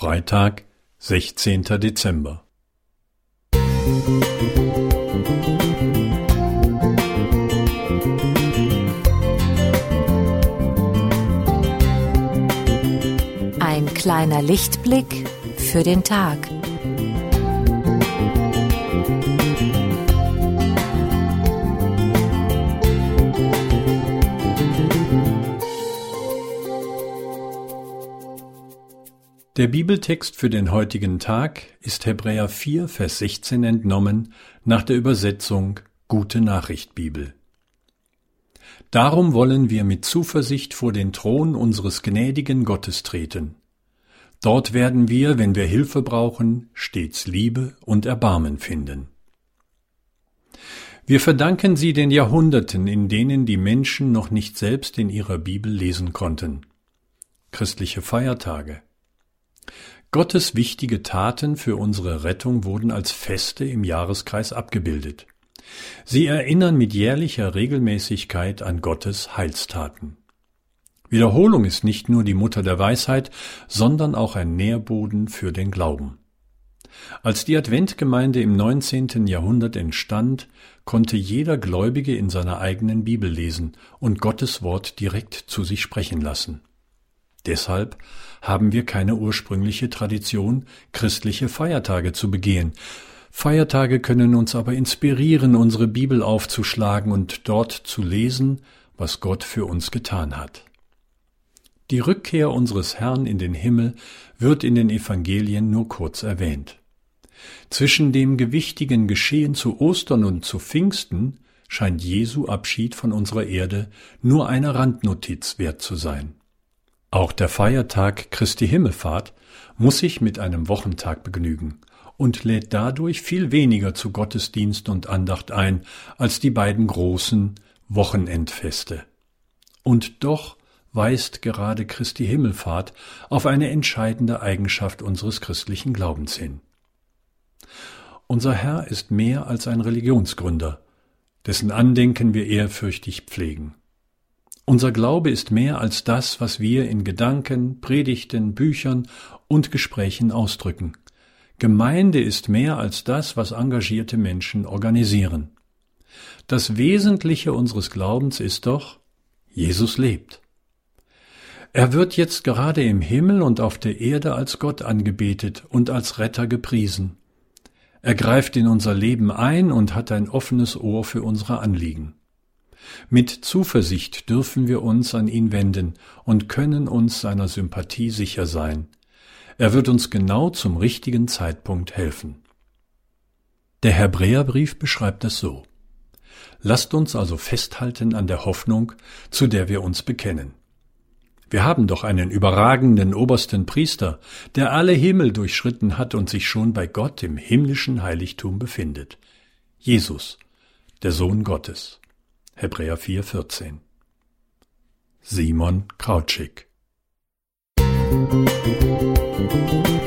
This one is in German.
Freitag, sechzehnter Dezember. Ein kleiner Lichtblick für den Tag. Der Bibeltext für den heutigen Tag ist Hebräer 4, Vers 16 entnommen nach der Übersetzung Gute Nachricht Bibel. Darum wollen wir mit Zuversicht vor den Thron unseres gnädigen Gottes treten. Dort werden wir, wenn wir Hilfe brauchen, stets Liebe und Erbarmen finden. Wir verdanken sie den Jahrhunderten, in denen die Menschen noch nicht selbst in ihrer Bibel lesen konnten. Christliche Feiertage, Gottes wichtige Taten für unsere Rettung wurden als Feste im Jahreskreis abgebildet. Sie erinnern mit jährlicher Regelmäßigkeit an Gottes Heilstaten. Wiederholung ist nicht nur die Mutter der Weisheit, sondern auch ein Nährboden für den Glauben. Als die Adventgemeinde im 19. Jahrhundert entstand, konnte jeder Gläubige in seiner eigenen Bibel lesen und Gottes Wort direkt zu sich sprechen lassen. Deshalb haben wir keine ursprüngliche Tradition, christliche Feiertage zu begehen. Feiertage können uns aber inspirieren, unsere Bibel aufzuschlagen und dort zu lesen, was Gott für uns getan hat. Die Rückkehr unseres Herrn in den Himmel wird in den Evangelien nur kurz erwähnt. Zwischen dem gewichtigen Geschehen zu Ostern und zu Pfingsten scheint Jesu Abschied von unserer Erde nur eine Randnotiz wert zu sein. Auch der Feiertag Christi Himmelfahrt muss sich mit einem Wochentag begnügen und lädt dadurch viel weniger zu Gottesdienst und Andacht ein als die beiden großen Wochenendfeste. Und doch weist gerade Christi Himmelfahrt auf eine entscheidende Eigenschaft unseres christlichen Glaubens hin. Unser Herr ist mehr als ein Religionsgründer, dessen Andenken wir ehrfürchtig pflegen. Unser Glaube ist mehr als das, was wir in Gedanken, Predigten, Büchern und Gesprächen ausdrücken. Gemeinde ist mehr als das, was engagierte Menschen organisieren. Das Wesentliche unseres Glaubens ist doch, Jesus lebt. Er wird jetzt gerade im Himmel und auf der Erde als Gott angebetet und als Retter gepriesen. Er greift in unser Leben ein und hat ein offenes Ohr für unsere Anliegen. Mit Zuversicht dürfen wir uns an ihn wenden und können uns seiner Sympathie sicher sein. Er wird uns genau zum richtigen Zeitpunkt helfen. Der Hebräerbrief beschreibt es so. Lasst uns also festhalten an der Hoffnung, zu der wir uns bekennen. Wir haben doch einen überragenden obersten Priester, der alle Himmel durchschritten hat und sich schon bei Gott im himmlischen Heiligtum befindet. Jesus, der Sohn Gottes. Hebräer 4,14 Simon Krautschik Musik